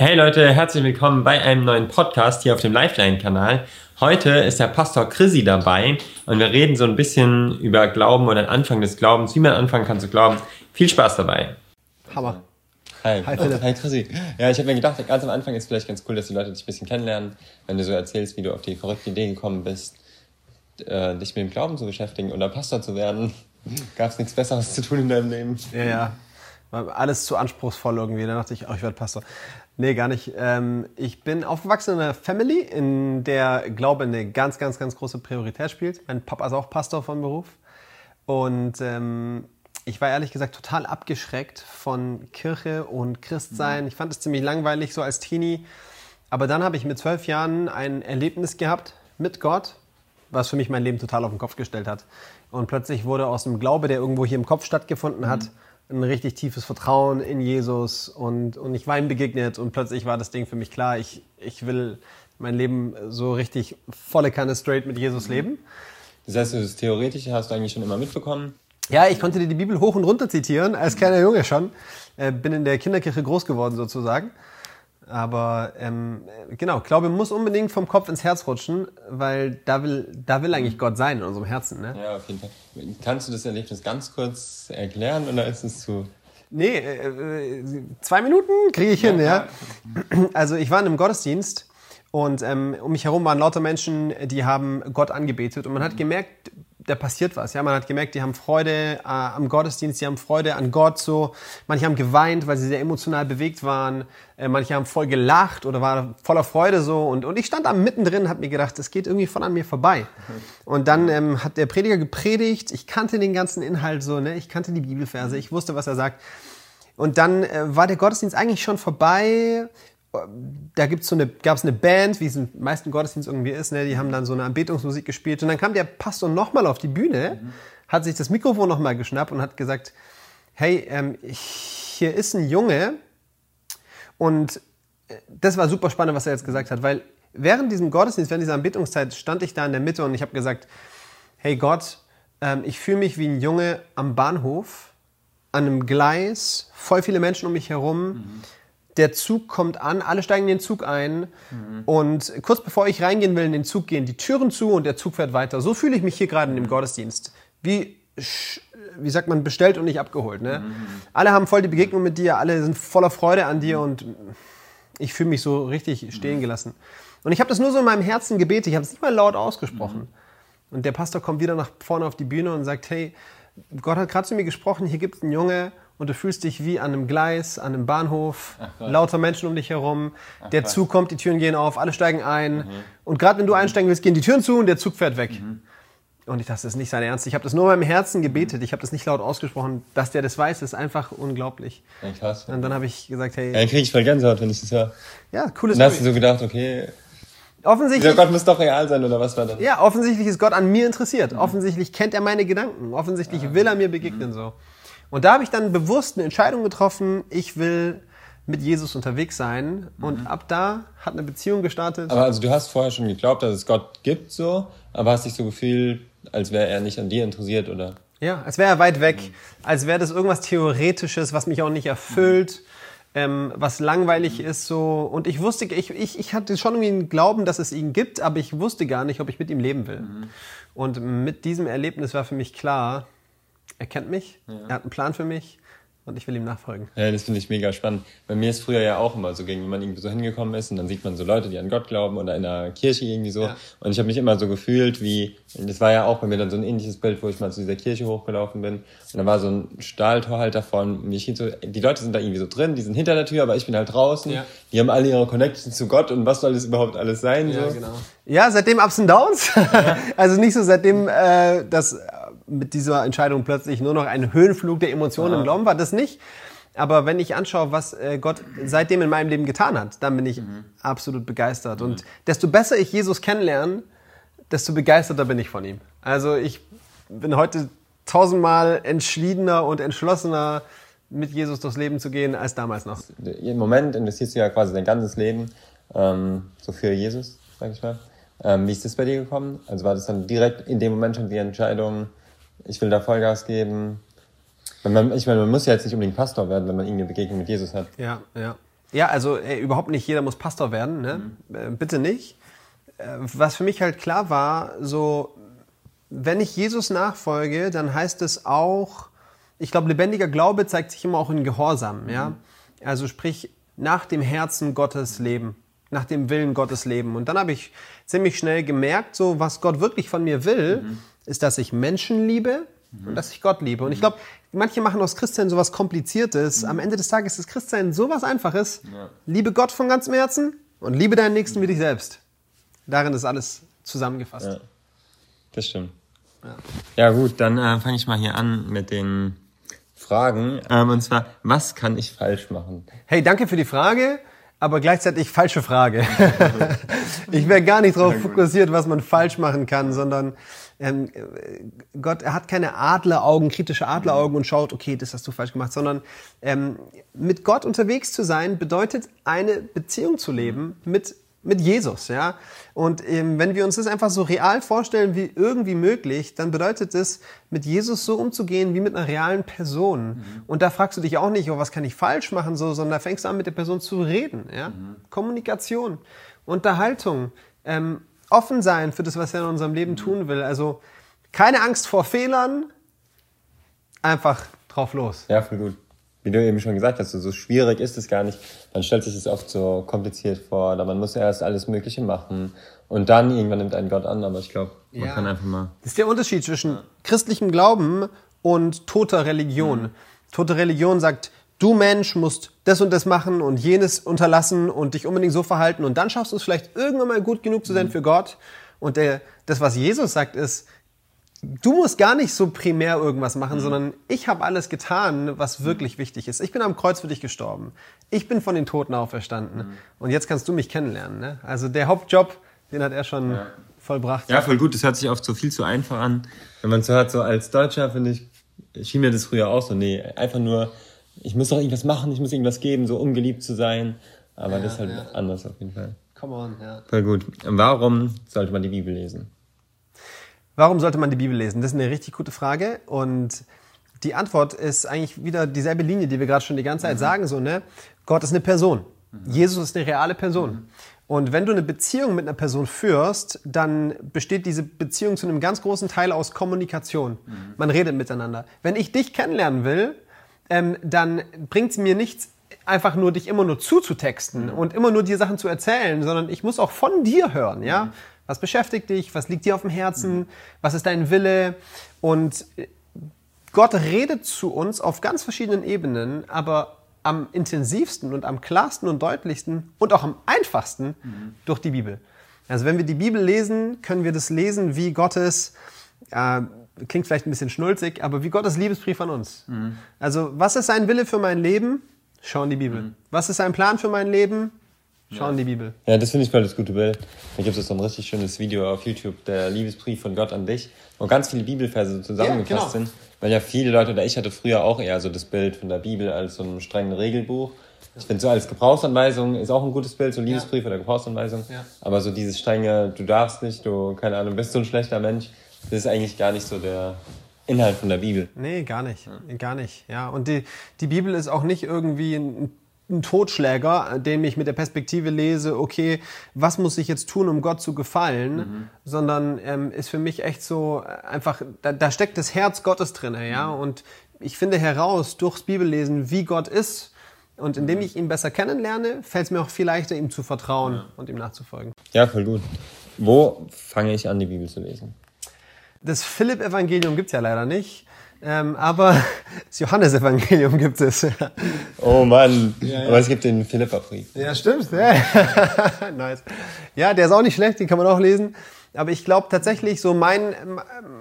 Hey Leute, herzlich willkommen bei einem neuen Podcast hier auf dem Lifeline-Kanal. Heute ist der Pastor Chrissy dabei und wir reden so ein bisschen über Glauben oder den Anfang des Glaubens, wie man anfangen kann zu glauben. Viel Spaß dabei. Hammer. Hi. Hi, Philipp. Hi Chrissy. Ja, ich habe mir gedacht, ganz am Anfang ist vielleicht ganz cool, dass die Leute dich ein bisschen kennenlernen, wenn du so erzählst, wie du auf die verrückte Idee gekommen bist, äh, dich mit dem Glauben zu beschäftigen oder Pastor zu werden. Gab es nichts Besseres zu tun in deinem Leben? Ja, ja. War alles zu anspruchsvoll irgendwie. Da dachte ich, oh, ich werde Pastor. Nee, gar nicht. Ähm, ich bin aufgewachsen in einer Family, in der Glaube eine ganz, ganz, ganz große Priorität spielt. Mein Papa ist auch Pastor von Beruf. Und ähm, ich war ehrlich gesagt total abgeschreckt von Kirche und Christsein. Ich fand es ziemlich langweilig so als Teenie. Aber dann habe ich mit zwölf Jahren ein Erlebnis gehabt mit Gott, was für mich mein Leben total auf den Kopf gestellt hat. Und plötzlich wurde aus dem Glaube, der irgendwo hier im Kopf stattgefunden hat, mhm ein richtig tiefes Vertrauen in Jesus und, und ich war ihm begegnet und plötzlich war das Ding für mich klar, ich, ich will mein Leben so richtig volle Kanne straight mit Jesus mhm. leben. Das heißt, das Theoretische hast du eigentlich schon immer mitbekommen? Ja, ich konnte dir die Bibel hoch und runter zitieren, als kleiner Junge schon. Äh, bin in der Kinderkirche groß geworden sozusagen. Aber ähm, genau, Glaube muss unbedingt vom Kopf ins Herz rutschen, weil da will, da will eigentlich Gott sein in unserem Herzen. Ne? Ja, auf jeden Fall. Kannst du das Erlebnis ganz kurz erklären oder ist es zu... Nee, äh, äh zwei Minuten kriege ich ja, hin, ja. Also ich war in einem Gottesdienst und ähm, um mich herum waren lauter Menschen, die haben Gott angebetet und man hat gemerkt, da passiert was. Ja, man hat gemerkt, die haben Freude äh, am Gottesdienst, die haben Freude an Gott so. Manche haben geweint, weil sie sehr emotional bewegt waren. Äh, manche haben voll gelacht oder waren voller Freude so. Und, und ich stand da mittendrin, habe mir gedacht, das geht irgendwie von an mir vorbei. Und dann ähm, hat der Prediger gepredigt. Ich kannte den ganzen Inhalt so, ne? Ich kannte die Bibelverse, ich wusste, was er sagt. Und dann äh, war der Gottesdienst eigentlich schon vorbei da gibt's so eine, gab es eine Band, wie es den meisten Gottesdiensten irgendwie ist, ne? die haben dann so eine Anbetungsmusik gespielt und dann kam der Pastor nochmal auf die Bühne, mhm. hat sich das Mikrofon nochmal geschnappt und hat gesagt, hey, ähm, hier ist ein Junge und äh, das war super spannend, was er jetzt gesagt hat, weil während diesem Gottesdienst, während dieser Anbetungszeit stand ich da in der Mitte und ich habe gesagt, hey Gott, ähm, ich fühle mich wie ein Junge am Bahnhof, an einem Gleis, voll viele Menschen um mich herum. Mhm der Zug kommt an, alle steigen in den Zug ein mhm. und kurz bevor ich reingehen will in den Zug gehen die Türen zu und der Zug fährt weiter. So fühle ich mich hier gerade in dem Gottesdienst. Wie, wie sagt man, bestellt und nicht abgeholt. Ne? Mhm. Alle haben voll die Begegnung mit dir, alle sind voller Freude an dir und ich fühle mich so richtig stehen gelassen. Und ich habe das nur so in meinem Herzen gebetet, ich habe es nicht mal laut ausgesprochen. Mhm. Und der Pastor kommt wieder nach vorne auf die Bühne und sagt, hey, Gott hat gerade zu mir gesprochen, hier gibt es einen Junge und du fühlst dich wie an einem Gleis, an einem Bahnhof, lauter Menschen um dich herum, Ach, der Zug kommt, die Türen gehen auf, alle steigen ein mhm. und gerade wenn du einsteigen willst, gehen die Türen zu und der Zug fährt weg. Mhm. Und ich dachte, das ist nicht sein Ernst. Ich habe das nur in meinem Herzen gebetet. Ich habe das nicht laut ausgesprochen. Dass der das weiß, ist einfach unglaublich. Ja, krass. Und dann habe ich gesagt, hey. Ja, dann kriege ich voll Gänsehaut, wenn ich das höre. Ja, cooles Und dann hast du so gedacht, okay. Offensichtlich. Dieser Gott muss doch real sein, oder was war das? Ja, offensichtlich ist Gott an mir interessiert. Mhm. Offensichtlich kennt er meine Gedanken. Offensichtlich ja. will er mir begegnen, mhm. so. Und da habe ich dann bewusst eine Entscheidung getroffen, ich will mit Jesus unterwegs sein. Und mhm. ab da hat eine Beziehung gestartet. Aber also du hast vorher schon geglaubt, dass es Gott gibt, so, aber hast dich so gefühlt, als wäre er nicht an dir interessiert, oder? Ja, als wäre er weit weg, mhm. als wäre das irgendwas Theoretisches, was mich auch nicht erfüllt, ähm, was langweilig mhm. ist so. Und ich wusste, ich, ich, ich hatte schon irgendwie einen Glauben, dass es ihn gibt, aber ich wusste gar nicht, ob ich mit ihm leben will. Mhm. Und mit diesem Erlebnis war für mich klar, er kennt mich, ja. er hat einen Plan für mich und ich will ihm nachfolgen. Ja, das finde ich mega spannend. Bei mir ist früher ja auch immer so, gegen wenn man irgendwie so hingekommen ist und dann sieht man so Leute, die an Gott glauben oder in der Kirche irgendwie so. Ja. Und ich habe mich immer so gefühlt wie, das war ja auch bei mir dann so ein ähnliches Bild, wo ich mal zu dieser Kirche hochgelaufen bin. Und da war so ein Stahltor halt davon. Mich so, die Leute sind da irgendwie so drin, die sind hinter der Tür, aber ich bin halt draußen. Ja. Die haben alle ihre Connections zu Gott und was soll das überhaupt alles sein? Ja, so. genau. Ja, seitdem Ups und Downs. Ja. also nicht so seitdem äh, das mit dieser Entscheidung plötzlich nur noch ein Höhenflug der Emotionen ja. im Glauben war, das nicht. Aber wenn ich anschaue, was äh, Gott seitdem in meinem Leben getan hat, dann bin ich mhm. absolut begeistert. Mhm. Und desto besser ich Jesus kennenlerne, desto begeisterter bin ich von ihm. Also ich bin heute tausendmal entschiedener und entschlossener, mit Jesus durchs Leben zu gehen, als damals noch. Im Moment investierst du ja quasi dein ganzes Leben ähm, so für Jesus, sag ich mal. Ähm, wie ist das bei dir gekommen? Also war das dann direkt in dem Moment schon die Entscheidung, ich will da Vollgas geben. Man, ich meine, man muss ja jetzt nicht unbedingt Pastor werden, wenn man irgendeine Begegnung mit Jesus hat. Ja, ja. Ja, also äh, überhaupt nicht jeder muss Pastor werden, ne? Mhm. Äh, bitte nicht. Äh, was für mich halt klar war, so, wenn ich Jesus nachfolge, dann heißt es auch, ich glaube, lebendiger Glaube zeigt sich immer auch in Gehorsam, mhm. ja. Also sprich, nach dem Herzen Gottes leben, nach dem Willen Gottes leben. Und dann habe ich ziemlich schnell gemerkt, so, was Gott wirklich von mir will, mhm. ist, dass ich Menschen liebe, und dass ich Gott liebe. Und ich glaube, manche machen aus Christsein sowas Kompliziertes. Am Ende des Tages ist Christsein sowas Einfaches. Ja. Liebe Gott von ganzem Herzen und liebe deinen Nächsten wie dich selbst. Darin ist alles zusammengefasst. Ja, das stimmt. Ja, ja gut, dann äh, fange ich mal hier an mit den Fragen. Ähm, und zwar, was kann ich falsch machen? Hey, danke für die Frage aber gleichzeitig falsche Frage. ich wäre gar nicht darauf fokussiert, was man falsch machen kann, sondern ähm, Gott, er hat keine Adleraugen, kritische Adleraugen und schaut, okay, das hast du falsch gemacht, sondern ähm, mit Gott unterwegs zu sein bedeutet eine Beziehung zu leben mit mit Jesus, ja. Und ähm, wenn wir uns das einfach so real vorstellen wie irgendwie möglich, dann bedeutet es, mit Jesus so umzugehen wie mit einer realen Person. Mhm. Und da fragst du dich auch nicht, oh, was kann ich falsch machen, so, sondern da fängst du an, mit der Person zu reden, ja. Mhm. Kommunikation, Unterhaltung, ähm, offen sein für das, was er in unserem Leben mhm. tun will. Also keine Angst vor Fehlern, einfach drauf los. Ja, voll gut wie du eben schon gesagt hast, so schwierig ist es gar nicht. Man stellt sich das oft so kompliziert vor, oder man muss erst alles Mögliche machen und dann irgendwann nimmt einen Gott an, aber ich glaube, man ja. kann einfach mal. Das ist der Unterschied zwischen christlichem Glauben und toter Religion. Mhm. Tote Religion sagt, du Mensch musst das und das machen und jenes unterlassen und dich unbedingt so verhalten und dann schaffst du es vielleicht irgendwann mal gut genug zu sein mhm. für Gott. Und der, das, was Jesus sagt, ist, du musst gar nicht so primär irgendwas machen, mhm. sondern ich habe alles getan, was wirklich mhm. wichtig ist. Ich bin am Kreuz für dich gestorben. Ich bin von den Toten auferstanden. Mhm. Und jetzt kannst du mich kennenlernen. Ne? Also der Hauptjob, den hat er schon ja. vollbracht. Ja, voll gut. Das hört sich oft so viel zu einfach an. Wenn man so hört, so als Deutscher, finde ich, schien mir das früher auch so. Nee, einfach nur, ich muss doch irgendwas machen, ich muss irgendwas geben, so ungeliebt zu sein. Aber ja, das ist halt ja. anders auf jeden Fall. Come on, ja. Voll gut. Warum sollte man die Bibel lesen? Warum sollte man die Bibel lesen? Das ist eine richtig gute Frage und die Antwort ist eigentlich wieder dieselbe Linie, die wir gerade schon die ganze Zeit mhm. sagen, so, ne? Gott ist eine Person. Mhm. Jesus ist eine reale Person. Mhm. Und wenn du eine Beziehung mit einer Person führst, dann besteht diese Beziehung zu einem ganz großen Teil aus Kommunikation. Mhm. Man redet miteinander. Wenn ich dich kennenlernen will, ähm, dann bringt es mir nichts, einfach nur dich immer nur zuzutexten mhm. und immer nur dir Sachen zu erzählen, sondern ich muss auch von dir hören, ja? Mhm. Was beschäftigt dich? Was liegt dir auf dem Herzen? Was ist dein Wille? Und Gott redet zu uns auf ganz verschiedenen Ebenen, aber am intensivsten und am klarsten und deutlichsten und auch am einfachsten mhm. durch die Bibel. Also wenn wir die Bibel lesen, können wir das lesen wie Gottes, äh, klingt vielleicht ein bisschen schnulzig, aber wie Gottes Liebesbrief an uns. Mhm. Also was ist sein Wille für mein Leben? Schau in die Bibel. Mhm. Was ist sein Plan für mein Leben? Schau ja. in die Bibel. Ja, das finde ich voll das gute Bild. Da gibt es so ein richtig schönes Video auf YouTube, der Liebesbrief von Gott an dich, wo ganz viele Bibelverse so zusammengefasst ja, genau. sind. Weil ja viele Leute, oder ich hatte früher auch eher so das Bild von der Bibel als so ein strenges Regelbuch. Ich finde so als Gebrauchsanweisung ist auch ein gutes Bild, so Liebesbrief ja. oder Gebrauchsanweisung. Ja. Aber so dieses strenge, du darfst nicht, du, keine Ahnung, bist so ein schlechter Mensch, das ist eigentlich gar nicht so der Inhalt von der Bibel. Nee, gar nicht. Gar nicht. Ja. Und die, die Bibel ist auch nicht irgendwie ein ein Totschläger, den ich mit der Perspektive lese, okay, was muss ich jetzt tun, um Gott zu gefallen, mhm. sondern ähm, ist für mich echt so äh, einfach, da, da steckt das Herz Gottes drin, ja, mhm. und ich finde heraus durchs Bibellesen, wie Gott ist. Und indem mhm. ich ihn besser kennenlerne, fällt es mir auch viel leichter, ihm zu vertrauen ja. und ihm nachzufolgen. Ja, voll gut. Wo fange ich an, die Bibel zu lesen? Das Philipp-Evangelium gibt's ja leider nicht. Ähm, aber das Johannesevangelium gibt es. oh Mann, ja, ja. aber es gibt den Philippa-Brief. Ja, stimmt. Ja. nice. Ja, der ist auch nicht schlecht, den kann man auch lesen. Aber ich glaube tatsächlich, so mein,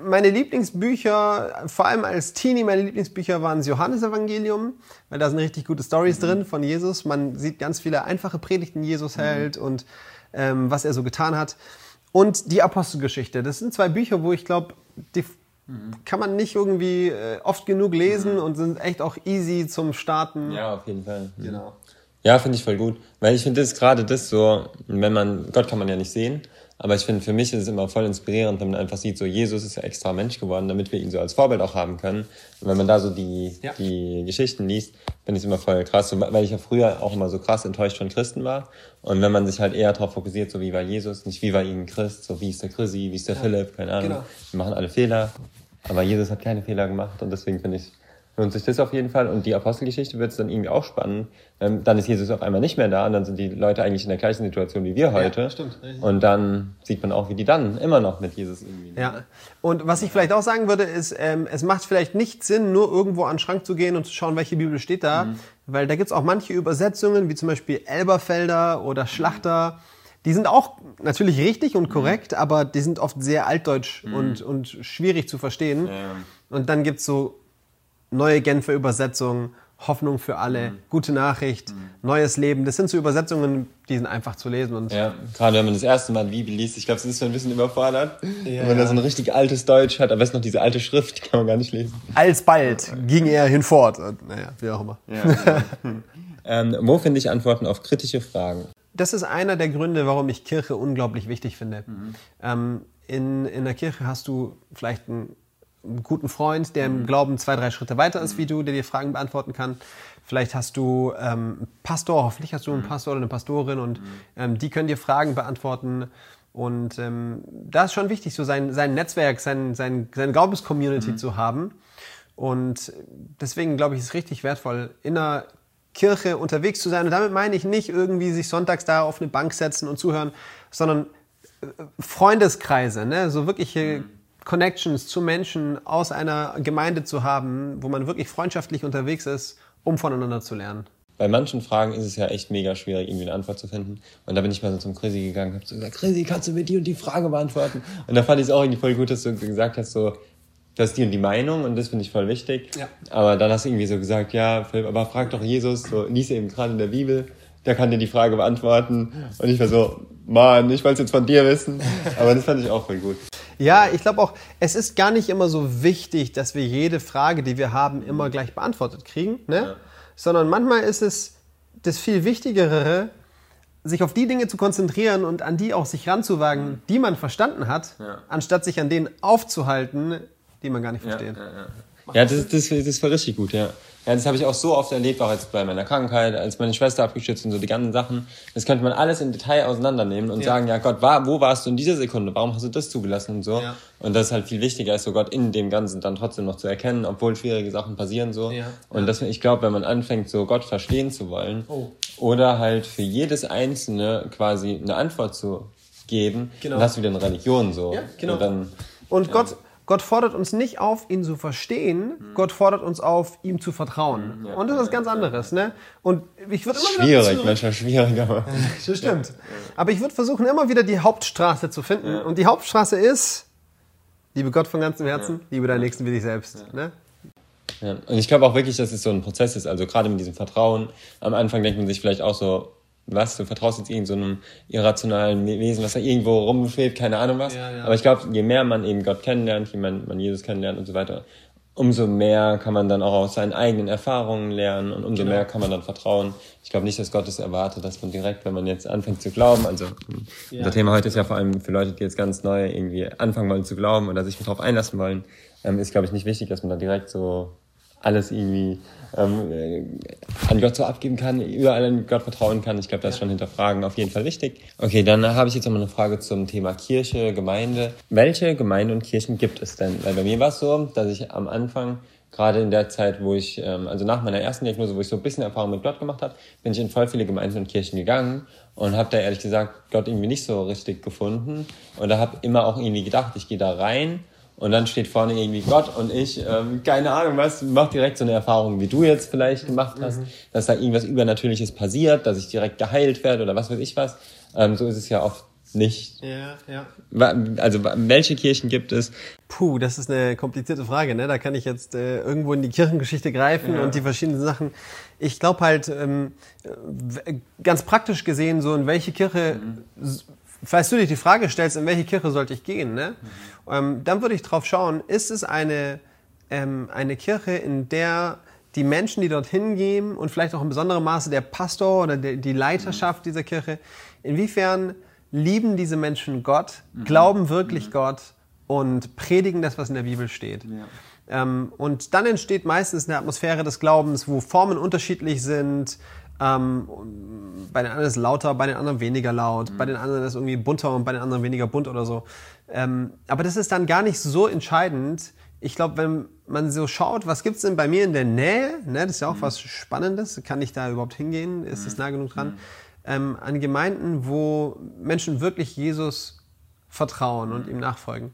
meine Lieblingsbücher, vor allem als Teenie, meine Lieblingsbücher waren das Johannesevangelium, weil da sind richtig gute Stories mhm. drin von Jesus. Man sieht ganz viele einfache Predigten, die Jesus mhm. hält und ähm, was er so getan hat. Und die Apostelgeschichte. Das sind zwei Bücher, wo ich glaube, die kann man nicht irgendwie äh, oft genug lesen mhm. und sind echt auch easy zum Starten. Ja, auf jeden Fall. Mhm. Genau. Ja, finde ich voll gut. Weil ich finde das gerade das so, wenn man, Gott kann man ja nicht sehen, Aber ich finde, für mich ist es immer voll inspirierend, wenn man einfach sieht, so Jesus ist ja extra Mensch geworden, damit wir ihn so als Vorbild auch haben können. Und wenn man da so die, ja. die Geschichten liest, finde ich es immer voll krass, weil ich ja früher auch immer so krass enttäuscht von Christen war. Und wenn man sich halt eher darauf fokussiert, so wie war Jesus, nicht wie war ihnen Christ, so wie ist der Chrissy, wie ist der ja. Philipp, keine Ahnung. Genau. Wir machen alle Fehler. Aber Jesus hat keine Fehler gemacht und deswegen finde ich lohnt sich das auf jeden Fall. Und die Apostelgeschichte wird es dann irgendwie auch spannend. Ähm, dann ist Jesus auf einmal nicht mehr da und dann sind die Leute eigentlich in der gleichen Situation wie wir heute. Ja, stimmt. Und dann sieht man auch, wie die dann immer noch mit Jesus irgendwie. Ja. Und was ich vielleicht auch sagen würde, ist, ähm, es macht vielleicht nicht Sinn, nur irgendwo an den Schrank zu gehen und zu schauen, welche Bibel steht da. Mhm. Weil da gibt's auch manche Übersetzungen, wie zum Beispiel Elberfelder oder Schlachter. Die sind auch natürlich richtig und korrekt, mhm. aber die sind oft sehr altdeutsch mhm. und, und schwierig zu verstehen. Ja. Und dann gibt's so neue Genfer Übersetzung, Hoffnung für alle, mhm. gute Nachricht, mhm. neues Leben. Das sind so Übersetzungen, die sind einfach zu lesen. Und ja, gerade wenn man das erste Mal Bibel liest, ich glaube, es ist ein bisschen überfordert. Ja, wenn man da so ein richtig altes Deutsch hat, aber es ist noch diese alte Schrift, die kann man gar nicht lesen. Alsbald ging er hinfort. Naja, wie auch immer. Ja, ähm, wo finde ich Antworten auf kritische Fragen? Das ist einer der Gründe, warum ich Kirche unglaublich wichtig finde. Mhm. Ähm, in, in der Kirche hast du vielleicht ein einen guten Freund, der im mhm. Glauben zwei, drei Schritte weiter ist wie du, der dir Fragen beantworten kann. Vielleicht hast du ähm, einen Pastor, hoffentlich hast du einen mhm. Pastor oder eine Pastorin und mhm. ähm, die können dir Fragen beantworten. Und ähm, da ist schon wichtig, so sein, sein Netzwerk, sein, sein, seine Glaubenscommunity mhm. zu haben. Und deswegen glaube ich, ist es richtig wertvoll, in einer Kirche unterwegs zu sein. Und damit meine ich nicht irgendwie sich sonntags da auf eine Bank setzen und zuhören, sondern äh, Freundeskreise, ne? so wirkliche mhm. Connections zu Menschen aus einer Gemeinde zu haben, wo man wirklich freundschaftlich unterwegs ist, um voneinander zu lernen. Bei manchen Fragen ist es ja echt mega schwierig, irgendwie eine Antwort zu finden. Und da bin ich mal so zum Chrissy gegangen und habe so gesagt, Chrissy, kannst du mir die und die Frage beantworten? Und da fand ich es auch irgendwie voll gut, dass du gesagt hast, so, du hast die und die Meinung und das finde ich voll wichtig. Ja. Aber dann hast du irgendwie so gesagt, ja, Philipp, aber frag doch Jesus, so lies eben gerade in der Bibel, der kann dir die Frage beantworten. Und ich war so, Mann, ich wollte es jetzt von dir wissen. Aber das fand ich auch voll gut. Ja, ich glaube auch, es ist gar nicht immer so wichtig, dass wir jede Frage, die wir haben, immer gleich beantwortet kriegen, ne? Ja. Sondern manchmal ist es das viel Wichtigere, sich auf die Dinge zu konzentrieren und an die auch sich ranzuwagen, mhm. die man verstanden hat, ja. anstatt sich an denen aufzuhalten, die man gar nicht versteht. Ja, ja, ja. ja das, das, das war richtig gut, ja. Ja, das habe ich auch so oft erlebt, auch jetzt bei meiner Krankheit, als meine Schwester abgestürzt und so die ganzen Sachen. Das könnte man alles im Detail auseinandernehmen und ja. sagen, ja Gott, war, wo warst du in dieser Sekunde? Warum hast du das zugelassen und so? Ja. Und das ist halt viel wichtiger, ist so Gott in dem Ganzen dann trotzdem noch zu erkennen, obwohl schwierige Sachen passieren so. Ja. Und das, ich glaube, wenn man anfängt, so Gott verstehen zu wollen oh. oder halt für jedes Einzelne quasi eine Antwort zu geben, genau. dann hast du wieder eine Religion so. Ja, genau. Und, dann, und Gott Gott fordert uns nicht auf, ihn zu verstehen. Mhm. Gott fordert uns auf, ihm zu vertrauen. Ja, und das ist was ganz anderes, ne? Und ich würde immer schwierig, manchmal schwieriger. das stimmt. Aber ich würde versuchen, immer wieder die Hauptstraße zu finden. Ja. Und die Hauptstraße ist, liebe Gott von ganzem Herzen, ja. liebe deinen Nächsten wie dich selbst. Ne? Ja. Und ich glaube auch wirklich, dass es so ein Prozess ist. Also gerade mit diesem Vertrauen. Am Anfang denkt man sich vielleicht auch so, was, du vertraust jetzt irgendeinem so irrationalen Wesen, was da irgendwo rumschwebt, keine Ahnung was. Ja, ja. Aber ich glaube, je mehr man eben Gott kennenlernt, je mehr man Jesus kennenlernt und so weiter, umso mehr kann man dann auch aus seinen eigenen Erfahrungen lernen und umso genau. mehr kann man dann vertrauen. Ich glaube nicht, dass Gott es erwartet, dass man direkt, wenn man jetzt anfängt zu glauben, also ja. unser Thema heute ist ja vor allem für Leute, die jetzt ganz neu irgendwie anfangen wollen zu glauben oder sich darauf einlassen wollen, ähm, ist, glaube ich, nicht wichtig, dass man dann direkt so alles irgendwie ähm, äh, an Gott so abgeben kann, überall an Gott vertrauen kann. Ich glaube, das ist schon hinterfragen auf jeden Fall wichtig. Okay, dann habe ich jetzt nochmal eine Frage zum Thema Kirche, Gemeinde. Welche Gemeinde und Kirchen gibt es denn? Weil bei mir war es so, dass ich am Anfang gerade in der Zeit, wo ich, ähm, also nach meiner ersten Diagnose, wo ich so ein bisschen Erfahrung mit Gott gemacht habe, bin ich in voll viele Gemeinden und Kirchen gegangen und habe da ehrlich gesagt Gott irgendwie nicht so richtig gefunden und da habe immer auch irgendwie gedacht, ich gehe da rein und dann steht vorne irgendwie Gott und ich, ähm, keine Ahnung was, mach direkt so eine Erfahrung, wie du jetzt vielleicht gemacht hast, mhm. dass da irgendwas Übernatürliches passiert, dass ich direkt geheilt werde oder was weiß ich was. Ähm, so ist es ja oft nicht. Ja, ja. Also welche Kirchen gibt es? Puh, das ist eine komplizierte Frage. Ne? Da kann ich jetzt äh, irgendwo in die Kirchengeschichte greifen ja. und die verschiedenen Sachen. Ich glaube halt, ähm, ganz praktisch gesehen, so in welche Kirche mhm falls du dir die Frage stellst, in welche Kirche sollte ich gehen, ne? Mhm. Ähm, dann würde ich drauf schauen, ist es eine, ähm, eine Kirche, in der die Menschen, die dorthin gehen und vielleicht auch in besonderem Maße der Pastor oder der, die Leiterschaft mhm. dieser Kirche, inwiefern lieben diese Menschen Gott, mhm. glauben wirklich mhm. Gott und predigen das, was in der Bibel steht. Ja. Ähm, und dann entsteht meistens eine Atmosphäre des Glaubens, wo Formen unterschiedlich sind. Ähm, bei den einen ist es lauter, bei den anderen weniger laut, mhm. bei den anderen ist es irgendwie bunter und bei den anderen weniger bunt oder so. Ähm, aber das ist dann gar nicht so entscheidend. Ich glaube, wenn man so schaut, was gibt's denn bei mir in der Nähe, ne, das ist ja auch mhm. was Spannendes, kann ich da überhaupt hingehen, ist mhm. es nah genug dran, mhm. ähm, an Gemeinden, wo Menschen wirklich Jesus vertrauen und ihm nachfolgen,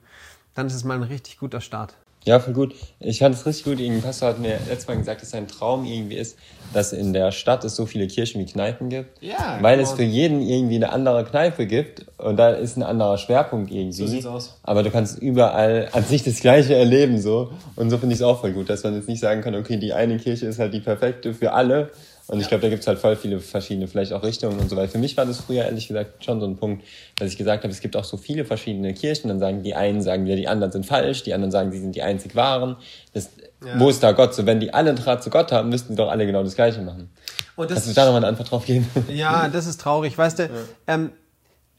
dann ist es mal ein richtig guter Start. Ja, voll gut. Ich fand es richtig gut. Irgendein Pastor hat mir letztes Mal gesagt, dass sein Traum irgendwie ist, dass in der Stadt es so viele Kirchen wie Kneipen gibt. Ja. Weil es für jeden irgendwie eine andere Kneipe gibt und da ist ein anderer Schwerpunkt irgendwie. So sieht's aus. Aber du kannst überall an sich das Gleiche erleben so. Und so finde ich es auch voll gut, dass man jetzt nicht sagen kann, okay, die eine Kirche ist halt die perfekte für alle, und ich glaube, da gibt es halt voll viele verschiedene, vielleicht auch Richtungen und so weiter. Für mich war das früher ehrlich gesagt schon so ein Punkt, dass ich gesagt habe, es gibt auch so viele verschiedene Kirchen. Dann sagen die einen, sagen wir, die anderen sind falsch, die anderen sagen, sie sind die einzig wahren. Das, ja. Wo ist da Gott? So, wenn die alle einen Draht zu Gott haben, müssten die doch alle genau das Gleiche machen. Und das Kannst du da nochmal eine Antwort drauf geben? Ja, das ist traurig. Weißt du, ja. ähm,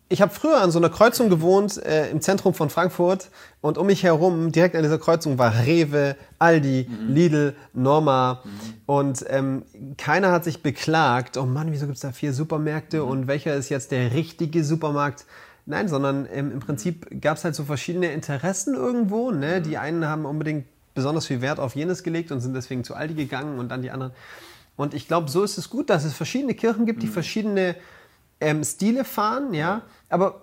ich habe früher an so einer Kreuzung gewohnt äh, im Zentrum von Frankfurt und um mich herum, direkt an dieser Kreuzung, war Rewe, Aldi, mhm. Lidl, Norma mhm. und ähm, keiner hat sich beklagt, oh Mann, wieso gibt es da vier Supermärkte mhm. und welcher ist jetzt der richtige Supermarkt? Nein, sondern ähm, im Prinzip gab es halt so verschiedene Interessen irgendwo. Ne? Mhm. Die einen haben unbedingt besonders viel Wert auf jenes gelegt und sind deswegen zu Aldi gegangen und dann die anderen. Und ich glaube, so ist es gut, dass es verschiedene Kirchen gibt, die mhm. verschiedene ähm, Stile fahren, ja. Aber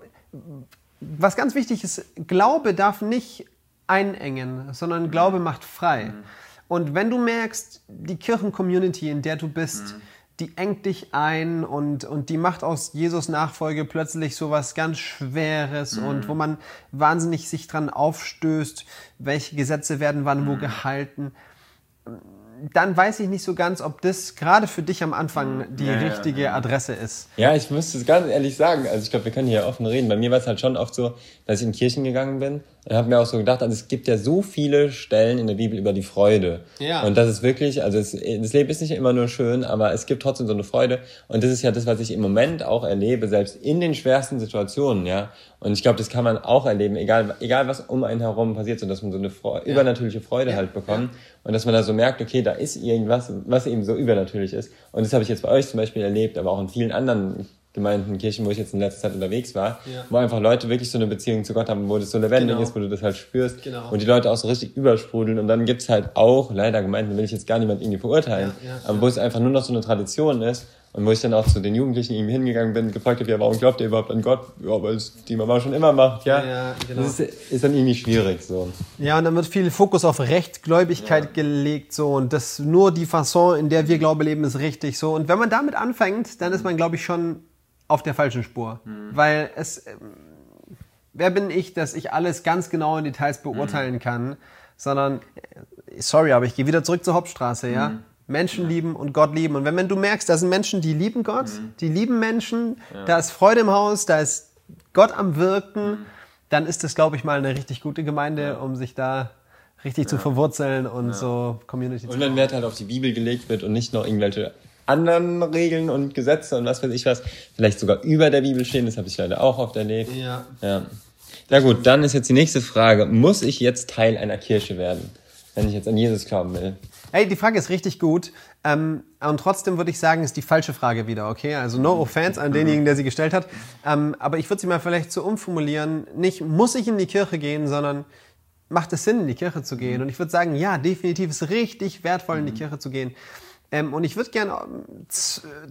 was ganz wichtig ist, Glaube darf nicht einengen, sondern Glaube macht frei. Mhm. Und wenn du merkst, die Kirchencommunity, in der du bist, mhm. die engt dich ein und, und die macht aus Jesus Nachfolge plötzlich so was ganz Schweres mhm. und wo man wahnsinnig sich dran aufstößt, welche Gesetze werden wann wo mhm. gehalten dann weiß ich nicht so ganz, ob das gerade für dich am Anfang die ja, richtige ja. Adresse ist. Ja, ich müsste es ganz ehrlich sagen. Also ich glaube, wir können hier offen reden. Bei mir war es halt schon oft so, dass ich in Kirchen gegangen bin und habe mir auch so gedacht, also es gibt ja so viele Stellen in der Bibel über die Freude. Ja. Und das ist wirklich, also es, das Leben ist nicht immer nur schön, aber es gibt trotzdem so eine Freude. Und das ist ja das, was ich im Moment auch erlebe, selbst in den schwersten Situationen, ja. Und ich glaube, das kann man auch erleben, egal, egal was um einen herum passiert, so dass man so eine Freude, ja. übernatürliche Freude ja. halt bekommt. Und dass man da so merkt, okay, da ist irgendwas, was eben so übernatürlich ist. Und das habe ich jetzt bei euch zum Beispiel erlebt, aber auch in vielen anderen Gemeinden, Kirchen, wo ich jetzt in letzter Zeit unterwegs war, ja. wo einfach Leute wirklich so eine Beziehung zu Gott haben, wo das so lebendig genau. ist, wo du das halt spürst genau. und die Leute auch so richtig übersprudeln und dann gibt's halt auch, leider Gemeinden, will ich jetzt gar niemand irgendwie verurteilen, ja, ja, aber wo es einfach nur noch so eine Tradition ist und wo ich dann auch zu den Jugendlichen irgendwie hingegangen bin, gefragt habe, ja, warum glaubt ihr überhaupt an Gott? Ja, weil es die Mama schon immer macht, ja. ja genau. Das ist, ist, dann irgendwie schwierig, so. Ja, und dann wird viel Fokus auf Rechtgläubigkeit ja. gelegt, so, und das nur die Fasson, in der wir Glaube leben, ist richtig, so. Und wenn man damit anfängt, dann ist man, glaube ich, schon auf der falschen Spur. Mhm. Weil es, ähm, wer bin ich, dass ich alles ganz genau in Details beurteilen mhm. kann, sondern, äh, sorry, aber ich gehe wieder zurück zur Hauptstraße, ja. Mhm. Menschen lieben und Gott lieben. Und wenn, wenn du merkst, da sind Menschen, die lieben Gott, mhm. die lieben Menschen, ja. da ist Freude im Haus, da ist Gott am Wirken, mhm. dann ist das, glaube ich, mal eine richtig gute Gemeinde, ja. um sich da richtig ja. zu verwurzeln und so Community und zu Und wenn Wert halt auf die Bibel gelegt wird und nicht noch irgendwelche anderen Regeln und Gesetze und was weiß ich was, vielleicht sogar über der Bibel stehen, das habe ich leider auch oft erlebt. Ja. ja. Na gut, dann ist jetzt die nächste Frage. Muss ich jetzt Teil einer Kirche werden, wenn ich jetzt an Jesus glauben will? Hey, die Frage ist richtig gut. Ähm, und trotzdem würde ich sagen, ist die falsche Frage wieder, okay? Also no offense an denjenigen, der sie gestellt hat. Ähm, aber ich würde sie mal vielleicht so umformulieren. Nicht muss ich in die Kirche gehen, sondern macht es Sinn, in die Kirche zu gehen? Und ich würde sagen, ja, definitiv ist richtig wertvoll, in die Kirche zu gehen. Ähm, und ich würde gerne ähm,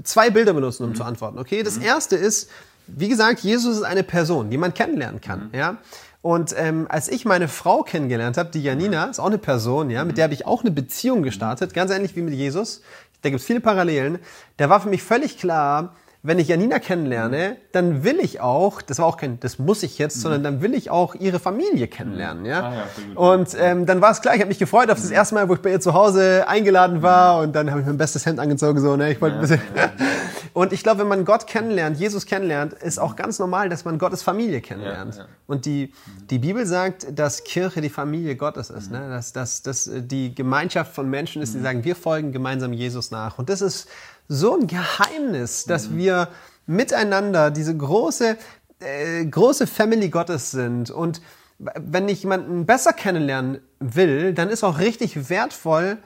zwei Bilder benutzen, um mhm. zu antworten. Okay, das mhm. erste ist, wie gesagt, Jesus ist eine Person, die man kennenlernen kann. Mhm. Ja. Und ähm, als ich meine Frau kennengelernt habe, die Janina, ist auch eine Person, ja, mit der habe ich auch eine Beziehung gestartet, ganz ähnlich wie mit Jesus. Da gibt es viele Parallelen. Da war für mich völlig klar, wenn ich Janina kennenlerne, dann will ich auch, das war auch kein, das muss ich jetzt, mhm. sondern dann will ich auch ihre Familie kennenlernen, ja. Ah, ja und ähm, dann war es klar, ich habe mich gefreut auf das mhm. erste Mal, wo ich bei ihr zu Hause eingeladen war mhm. und dann habe ich mein bestes Hemd angezogen, so, ne, ich wollte ja, ein bisschen. Ja. und ich glaube, wenn man Gott kennenlernt, Jesus kennenlernt, ist auch ganz normal, dass man Gottes Familie kennenlernt. Und die, die Bibel sagt, dass Kirche die Familie Gottes ist, ne, dass, dass, dass die Gemeinschaft von Menschen ist, die sagen, wir folgen gemeinsam Jesus nach. Und das ist so ein Geheimnis, dass mhm. wir miteinander diese große äh, große Family Gottes sind und wenn ich jemanden besser kennenlernen will, dann ist auch richtig wertvoll,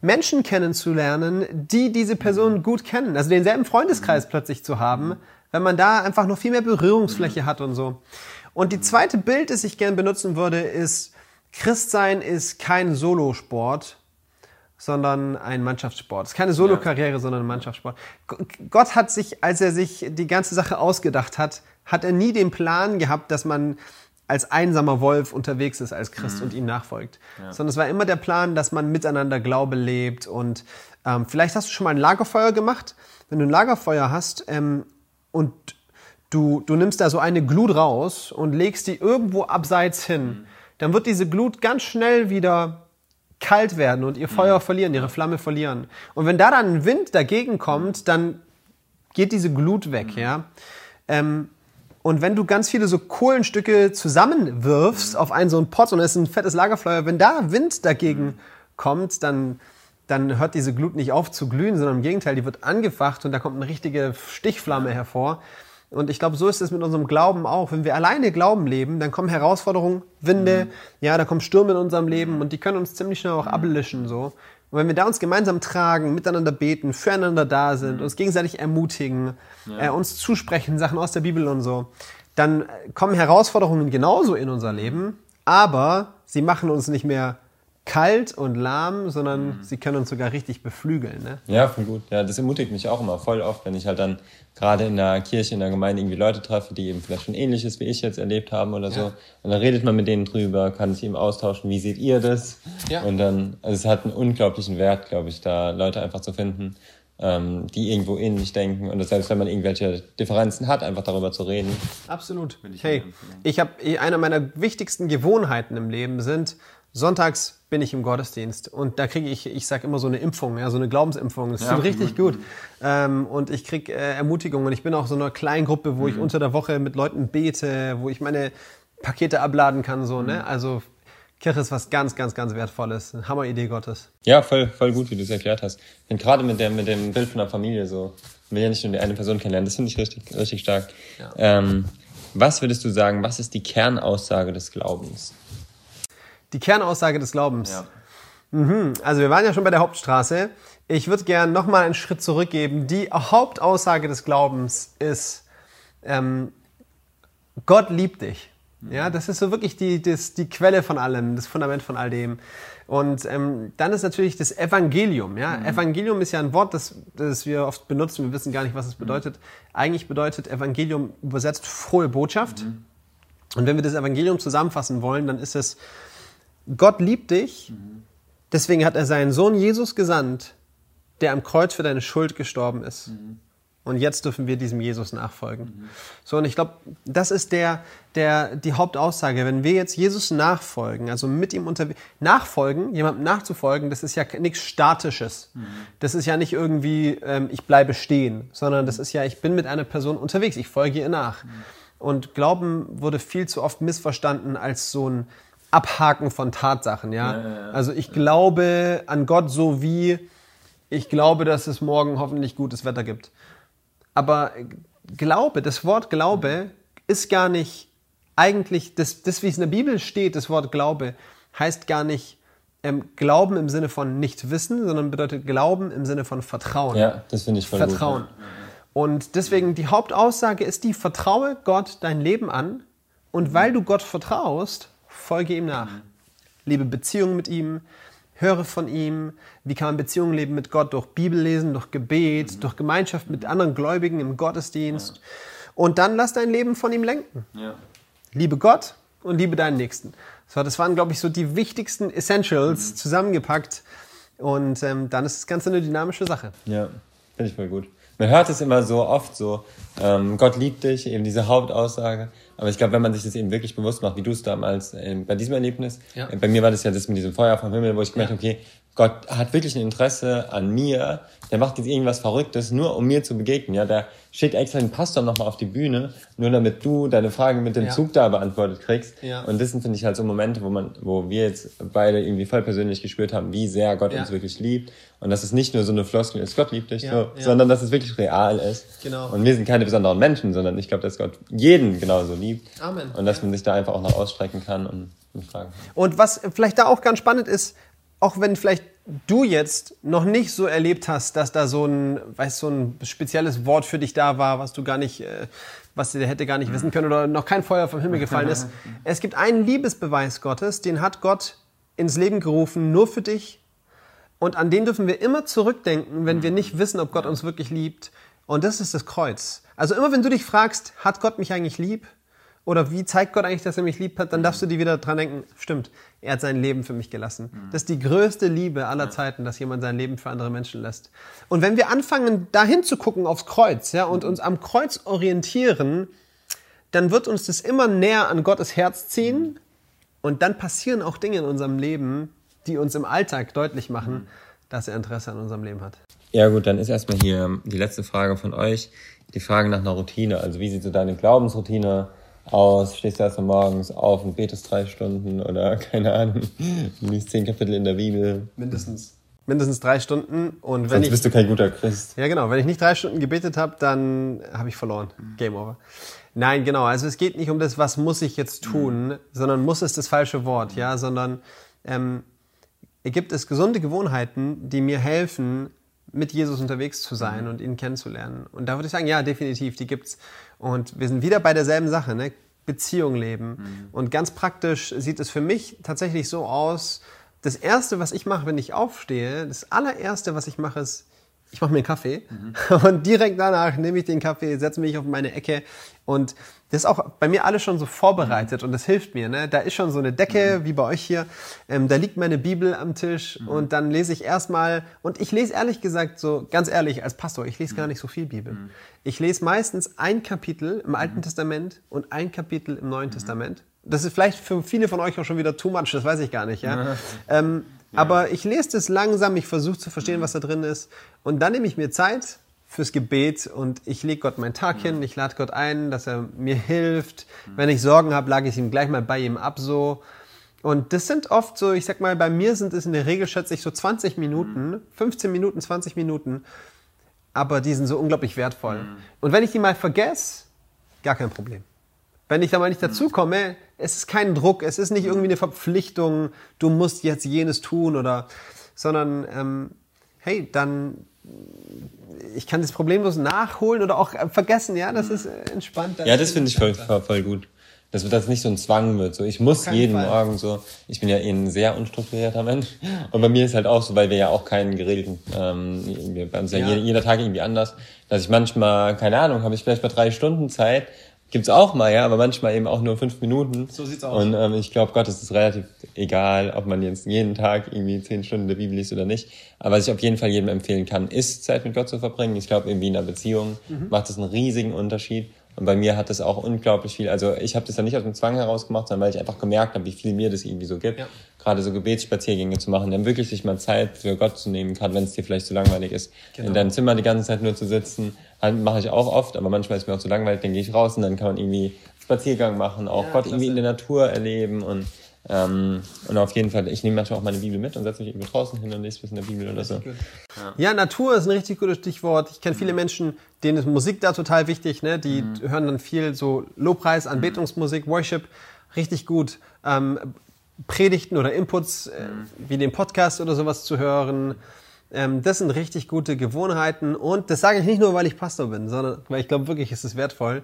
Menschen kennenzulernen, die diese Person gut kennen. Also denselben Freundeskreis plötzlich zu haben, wenn man da einfach noch viel mehr Berührungsfläche hat und so. Und die zweite Bild, das ich gern benutzen würde, ist, Christsein ist kein Solosport, sondern ein Mannschaftssport. Es ist keine Solo-Karriere, sondern ein Mannschaftssport. Gott hat sich, als er sich die ganze Sache ausgedacht hat, hat er nie den Plan gehabt, dass man als einsamer Wolf unterwegs ist als Christ mhm. und ihm nachfolgt. Ja. Sondern es war immer der Plan, dass man miteinander Glaube lebt. Und ähm, vielleicht hast du schon mal ein Lagerfeuer gemacht. Wenn du ein Lagerfeuer hast ähm, und du, du nimmst da so eine Glut raus und legst die irgendwo abseits hin, mhm. dann wird diese Glut ganz schnell wieder kalt werden und ihr Feuer mhm. verlieren, ihre Flamme verlieren. Und wenn da dann ein Wind dagegen kommt, dann geht diese Glut weg, mhm. ja. Ähm, und wenn du ganz viele so Kohlenstücke zusammenwirfst auf einen so einen Pot und es ist ein fettes Lagerfeuer, wenn da Wind dagegen kommt, dann, dann hört diese Glut nicht auf zu glühen, sondern im Gegenteil, die wird angefacht und da kommt eine richtige Stichflamme hervor. Und ich glaube, so ist es mit unserem Glauben auch. Wenn wir alleine Glauben leben, dann kommen Herausforderungen, Winde, mhm. ja, da kommen Stürme in unserem Leben und die können uns ziemlich schnell auch ablischen, so. Und wenn wir da uns gemeinsam tragen, miteinander beten, füreinander da sind, uns gegenseitig ermutigen, ja. äh, uns zusprechen, Sachen aus der Bibel und so, dann kommen Herausforderungen genauso in unser Leben, aber sie machen uns nicht mehr kalt und lahm, sondern mhm. sie können uns sogar richtig beflügeln. Ne? Ja, voll gut. Ja, das ermutigt mich auch immer voll oft, wenn ich halt dann gerade in der Kirche, in der Gemeinde irgendwie Leute treffe, die eben vielleicht schon ähnliches wie ich jetzt erlebt haben oder so. Ja. Und dann redet man mit denen drüber, kann sich eben austauschen, wie seht ihr das? Ja. Und dann, also es hat einen unglaublichen Wert, glaube ich, da Leute einfach zu finden, ähm, die irgendwo ähnlich denken und selbst wenn man irgendwelche Differenzen hat, einfach darüber zu reden. Absolut. Ich hey, ich habe eine meiner wichtigsten Gewohnheiten im Leben sind Sonntags bin ich im Gottesdienst und da kriege ich, ich sage immer so eine Impfung, ja, so eine Glaubensimpfung. Das ja, tut richtig gut. Ähm, und ich kriege äh, Ermutigung und ich bin auch so einer kleinen Gruppe, wo mhm. ich unter der Woche mit Leuten bete, wo ich meine Pakete abladen kann, so, ne? Mhm. Also Kirche ist was ganz, ganz, ganz Wertvolles. Eine Hammeridee Gottes. Ja, voll, voll gut, wie du es erklärt hast. Und gerade mit dem, mit dem Bild von der Familie so, man will ja nicht nur die eine Person kennenlernen, das finde ich richtig, richtig stark. Ja. Ähm, was würdest du sagen, was ist die Kernaussage des Glaubens? Die Kernaussage des Glaubens. Ja. Mhm. Also wir waren ja schon bei der Hauptstraße. Ich würde gerne nochmal einen Schritt zurückgeben. Die Hauptaussage des Glaubens ist, ähm, Gott liebt dich. Ja, das ist so wirklich die, das, die Quelle von allem, das Fundament von all dem. Und ähm, dann ist natürlich das Evangelium. Ja? Mhm. Evangelium ist ja ein Wort, das, das wir oft benutzen. Wir wissen gar nicht, was es bedeutet. Mhm. Eigentlich bedeutet Evangelium übersetzt frohe Botschaft. Mhm. Und wenn wir das Evangelium zusammenfassen wollen, dann ist es Gott liebt dich, deswegen hat er seinen Sohn Jesus gesandt, der am Kreuz für deine Schuld gestorben ist. Mhm. Und jetzt dürfen wir diesem Jesus nachfolgen. Mhm. So, und ich glaube, das ist der, der, die Hauptaussage. Wenn wir jetzt Jesus nachfolgen, also mit ihm unterwegs, nachfolgen, jemandem nachzufolgen, das ist ja nichts Statisches. Mhm. Das ist ja nicht irgendwie, ähm, ich bleibe stehen, sondern das ist ja, ich bin mit einer Person unterwegs, ich folge ihr nach. Mhm. Und Glauben wurde viel zu oft missverstanden als so ein, Abhaken von Tatsachen, ja. ja, ja. Also ich glaube an Gott so wie ich glaube, dass es morgen hoffentlich gutes Wetter gibt. Aber Glaube, das Wort Glaube ist gar nicht eigentlich, das, das wie es in der Bibel steht, das Wort Glaube, heißt gar nicht ähm, Glauben im Sinne von nicht wissen, sondern bedeutet Glauben im Sinne von Vertrauen. Ja, das finde ich voll Vertrauen. Gut, Und deswegen die Hauptaussage ist die, vertraue Gott dein Leben an und weil du Gott vertraust, folge ihm nach. Lebe Beziehungen mit ihm, höre von ihm. Wie kann man Beziehungen leben mit Gott? Durch Bibellesen, durch Gebet, mhm. durch Gemeinschaft mit anderen Gläubigen im Gottesdienst. Ja. Und dann lass dein Leben von ihm lenken. Ja. Liebe Gott und liebe deinen Nächsten. So, das waren, glaube ich, so die wichtigsten Essentials mhm. zusammengepackt. Und ähm, dann ist das Ganze eine dynamische Sache. Ja, finde ich voll gut. Man hört es immer so oft so, ähm, Gott liebt dich, eben diese Hauptaussage. Aber ich glaube, wenn man sich das eben wirklich bewusst macht, wie du es damals äh, bei diesem Erlebnis, ja. äh, bei mir war das ja das mit diesem Feuer vom Himmel, wo ich gemerkt habe, ja. okay, Gott hat wirklich ein Interesse an mir. Der macht jetzt irgendwas Verrücktes, nur um mir zu begegnen. Ja, der schickt extra den Pastor nochmal auf die Bühne, nur damit du deine Frage mit dem ja. Zug da beantwortet kriegst. Ja. Und das sind, finde ich, halt so Momente, wo man, wo wir jetzt beide irgendwie voll persönlich gespürt haben, wie sehr Gott ja. uns wirklich liebt. Und dass es nicht nur so eine Floskel ist, Gott liebt dich, so, sondern dass es wirklich real ist. Genau. Und wir sind keine besonderen Menschen, sondern ich glaube, dass Gott jeden genauso liebt. Amen. Und dass man sich da einfach auch noch ausstrecken kann und, und fragen kann. Und was vielleicht da auch ganz spannend ist, auch wenn vielleicht du jetzt noch nicht so erlebt hast, dass da so ein, weißt, so ein spezielles Wort für dich da war, was du gar nicht, äh, was der hätte gar nicht wissen können oder noch kein Feuer vom Himmel gefallen ist. Es gibt einen Liebesbeweis Gottes, den hat Gott ins Leben gerufen, nur für dich. Und an den dürfen wir immer zurückdenken, wenn wir nicht wissen, ob Gott uns wirklich liebt. Und das ist das Kreuz. Also immer wenn du dich fragst, hat Gott mich eigentlich lieb? Oder wie zeigt Gott eigentlich, dass er mich lieb hat? Dann darfst du dir wieder dran denken, stimmt, er hat sein Leben für mich gelassen. Mhm. Das ist die größte Liebe aller Zeiten, dass jemand sein Leben für andere Menschen lässt. Und wenn wir anfangen, dahin zu gucken aufs Kreuz, ja, und uns am Kreuz orientieren, dann wird uns das immer näher an Gottes Herz ziehen. Und dann passieren auch Dinge in unserem Leben, die uns im Alltag deutlich machen, mhm. dass er Interesse an unserem Leben hat. Ja gut, dann ist erstmal hier die letzte Frage von euch. Die Frage nach einer Routine. Also wie sieht so deine Glaubensroutine aus, stehst du erst morgens auf und betest drei Stunden oder keine Ahnung, liest zehn Kapitel in der Bibel. Mindestens. Mindestens drei Stunden. Und wenn Sonst ich, bist du kein guter Christ. Ja, genau. Wenn ich nicht drei Stunden gebetet habe, dann habe ich verloren. Game over. Nein, genau. Also es geht nicht um das, was muss ich jetzt tun, sondern muss ist das falsche Wort, ja, sondern ähm, gibt es gesunde Gewohnheiten, die mir helfen, mit Jesus unterwegs zu sein und ihn kennenzulernen. Und da würde ich sagen, ja, definitiv, die gibt's. Und wir sind wieder bei derselben Sache, ne? Beziehung leben. Mhm. Und ganz praktisch sieht es für mich tatsächlich so aus, das Erste, was ich mache, wenn ich aufstehe, das allererste, was ich mache, ist, ich mache mir einen Kaffee mhm. und direkt danach nehme ich den Kaffee, setze mich auf meine Ecke und das ist auch bei mir alles schon so vorbereitet mhm. und das hilft mir. Ne? Da ist schon so eine Decke, mhm. wie bei euch hier. Ähm, da liegt meine Bibel am Tisch mhm. und dann lese ich erstmal, und ich lese ehrlich gesagt so, ganz ehrlich, als Pastor, ich lese gar mhm. nicht so viel Bibel. Mhm. Ich lese meistens ein Kapitel im Alten Testament und ein Kapitel im Neuen Testament. Das ist vielleicht für viele von euch auch schon wieder too much, das weiß ich gar nicht. Ja? ähm, ja. Aber ich lese das langsam, ich versuche zu verstehen, was da drin ist. Und dann nehme ich mir Zeit fürs Gebet und ich lege Gott meinen Tag hin, ich lade Gott ein, dass er mir hilft. Wenn ich Sorgen habe, lage ich ihm gleich mal bei ihm ab so. Und das sind oft so, ich sag mal, bei mir sind es in der Regel, schätze ich, so 20 Minuten, 15 Minuten, 20 Minuten. Aber die sind so unglaublich wertvoll. Und wenn ich die mal vergesse, gar kein Problem. Wenn ich da mal nicht dazukomme, es ist kein Druck, es ist nicht irgendwie eine Verpflichtung, du musst jetzt jenes tun oder, sondern, ähm, hey, dann ich kann das problemlos nachholen oder auch vergessen, ja, das ist äh, entspannt. ja, das finde ich voll, voll, voll, gut. Dass das nicht so ein Zwang wird. So, ich muss jeden Fall. Morgen so, ich bin ja eh ein sehr unstrukturierter Mensch. Und bei mir ist halt auch so, weil wir ja auch keinen geregelten, ähm, wir, bei uns ja, ja. Jeder, jeder Tag irgendwie anders, dass ich manchmal, keine Ahnung, habe ich vielleicht mal drei Stunden Zeit, Gibt's auch mal, ja, aber manchmal eben auch nur fünf Minuten. So sieht's aus. Und ähm, ich glaube, Gott ist es relativ egal, ob man jetzt jeden Tag irgendwie zehn Stunden der Bibel liest oder nicht. Aber was ich auf jeden Fall jedem empfehlen kann, ist Zeit mit Gott zu verbringen. Ich glaube, irgendwie in einer Beziehung mhm. macht das einen riesigen Unterschied. Und bei mir hat das auch unglaublich viel, also ich habe das ja nicht aus dem Zwang heraus gemacht, sondern weil ich einfach gemerkt habe, wie viel mir das irgendwie so gibt. Ja. Gerade so Gebetsspaziergänge zu machen, dann wirklich sich mal Zeit für Gott zu nehmen, gerade wenn es dir vielleicht zu langweilig ist, genau. in deinem Zimmer die ganze Zeit nur zu sitzen. Mache ich auch oft, aber manchmal ist mir auch zu langweilig, dann gehe ich raus und dann kann man irgendwie Spaziergang machen, auch ja, Gott klasse. irgendwie in der Natur erleben und ähm, und auf jeden Fall, ich nehme manchmal auch meine Bibel mit und setze mich irgendwie draußen hin und lese ein bisschen der Bibel oder so. Ja. ja. Natur ist ein richtig gutes Stichwort. Ich kenne viele mhm. Menschen, denen ist Musik da total wichtig. Ne? Die mhm. hören dann viel so Lobpreis, Anbetungsmusik, Worship. Richtig gut. Ähm, Predigten oder Inputs, äh, mhm. wie den Podcast oder sowas zu hören. Ähm, das sind richtig gute Gewohnheiten. Und das sage ich nicht nur, weil ich Pastor bin, sondern weil ich glaube wirklich, ist es wertvoll.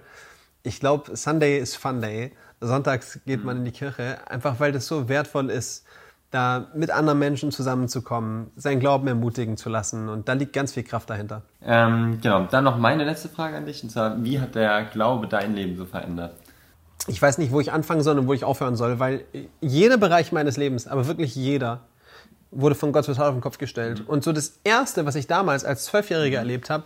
Ich glaube, Sunday ist Fun Day sonntags geht man in die Kirche, einfach weil das so wertvoll ist, da mit anderen Menschen zusammenzukommen, seinen Glauben ermutigen zu lassen. Und da liegt ganz viel Kraft dahinter. Ähm, genau, dann noch meine letzte Frage an dich. Und zwar, wie hat der Glaube dein Leben so verändert? Ich weiß nicht, wo ich anfangen soll und wo ich aufhören soll, weil jeder Bereich meines Lebens, aber wirklich jeder, wurde von Gott total auf den Kopf gestellt. Mhm. Und so das Erste, was ich damals als Zwölfjähriger erlebt habe,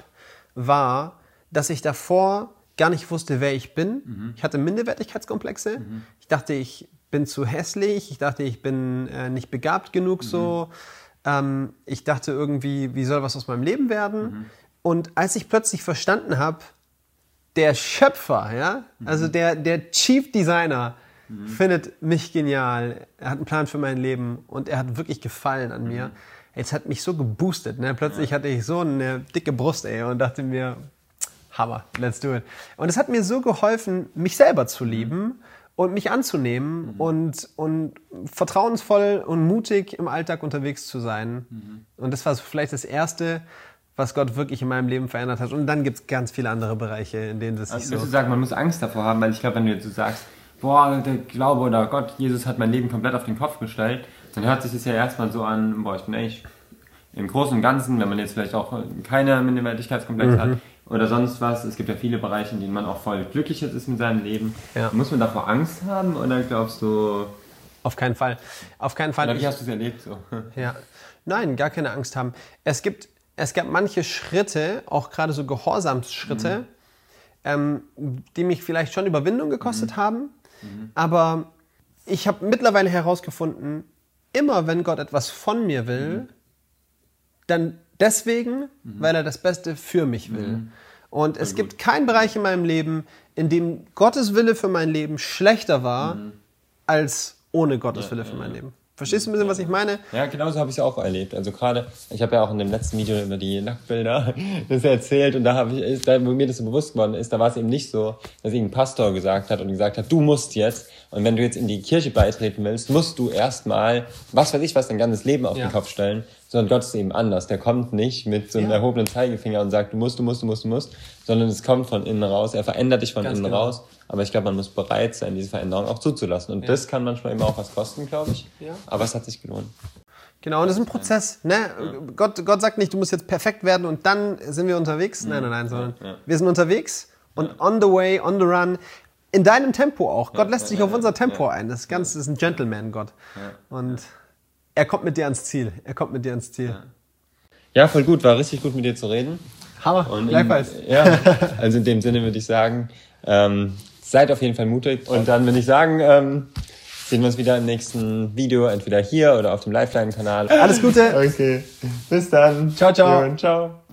war, dass ich davor gar nicht wusste, wer ich bin. Mhm. Ich hatte Minderwertigkeitskomplexe. Mhm. Ich dachte, ich bin zu hässlich. Ich dachte, ich bin äh, nicht begabt genug mhm. so. Ähm, ich dachte irgendwie, wie soll was aus meinem Leben werden? Und als ich plötzlich verstanden habe, der Schöpfer, ja, also der, der Chief Designer, findet mich genial. Er hat einen Plan für mein Leben und er hat wirklich Gefallen an mir. Jetzt hat mich so geboostet. Ne? Plötzlich hatte ich so eine dicke Brust, ey, und dachte mir, Hammer, let's do it. Und es hat mir so geholfen, mich selber zu lieben und mich anzunehmen und, und vertrauensvoll und mutig im Alltag unterwegs zu sein. Und das war so vielleicht das Erste, was Gott wirklich in meinem Leben verändert hat. Und dann gibt es ganz viele andere Bereiche, in denen das Also, so... würdest du sagen, man muss Angst davor haben, weil ich glaube, wenn du jetzt so sagst, boah, der Glaube oder Gott, Jesus hat mein Leben komplett auf den Kopf gestellt, dann hört sich das ja erstmal so an, boah, ich bin eigentlich im Großen und Ganzen, wenn man jetzt vielleicht auch keine Minderwertigkeitskomplex hat oder sonst was, es gibt ja viele Bereiche, in denen man auch voll glücklich jetzt ist mit seinem Leben. Ja. Muss man davor Angst haben oder glaubst du, Auf keinen Fall. Auf keinen Fall. oder wie Ich- hast du es erlebt so? Ja, nein, gar keine Angst haben. Es gibt, es gab manche Schritte, auch gerade so Gehorsamsschritte, ähm, die mich vielleicht schon Überwindung gekostet haben. Aber ich habe mittlerweile herausgefunden, immer wenn Gott etwas von mir will, dann deswegen, weil er das Beste für mich will. Und es gibt keinen Bereich in meinem Leben, in dem Gottes Wille für mein Leben schlechter war, als ohne Gottes Wille für mein Leben. Verstehst du ein bisschen, was ich meine? Ja, genauso habe ich es auch erlebt. Also gerade, ich habe ja auch in dem letzten Video über die Nacktbilder das erzählt und da habe ich, ist, da, wo mir das so bewusst geworden ist, da war es eben nicht so, dass irgendein Pastor gesagt hat und gesagt hat, du musst jetzt und wenn du jetzt in die Kirche beitreten willst, musst du erstmal, was weiß ich, was dein ganzes Leben auf Ja. den Kopf stellen, sondern Gott ist eben anders. Der kommt nicht mit so einem Ja. erhobenen Zeigefinger und sagt, du musst, du musst, du musst, du musst, sondern es kommt von innen raus. Er verändert dich von Ganz innen genau. raus. Aber ich glaube, man muss bereit sein, diese Veränderung auch zuzulassen. Und das kann manchmal eben auch was kosten, glaube ich. Ja. Aber es hat sich gelohnt. Genau, und das ist ein Prozess. Ne? Gott, Gott sagt nicht, du musst jetzt perfekt werden und dann sind wir unterwegs. Nein, nein, nein, sondern ja. wir sind unterwegs und on the way, on the run. In deinem Tempo auch. Gott lässt ja, sich ja, auf unser ja, Tempo ja. ein. Das Ganze ist ein Gentleman-Gott. Und er kommt mit dir ans Ziel. Er kommt mit dir ans Ziel. Ja, voll gut. War richtig gut mit dir zu reden. Hammer. Und Gleichfalls. In, ja, also in dem Sinne würde ich sagen, ähm, seid auf jeden Fall mutig. Und dann würde ich sagen, ähm, sehen wir uns wieder im nächsten Video, entweder hier oder auf dem Lifeline-Kanal. Alles Gute. Okay, bis dann. Ciao, ciao. Jo, ciao.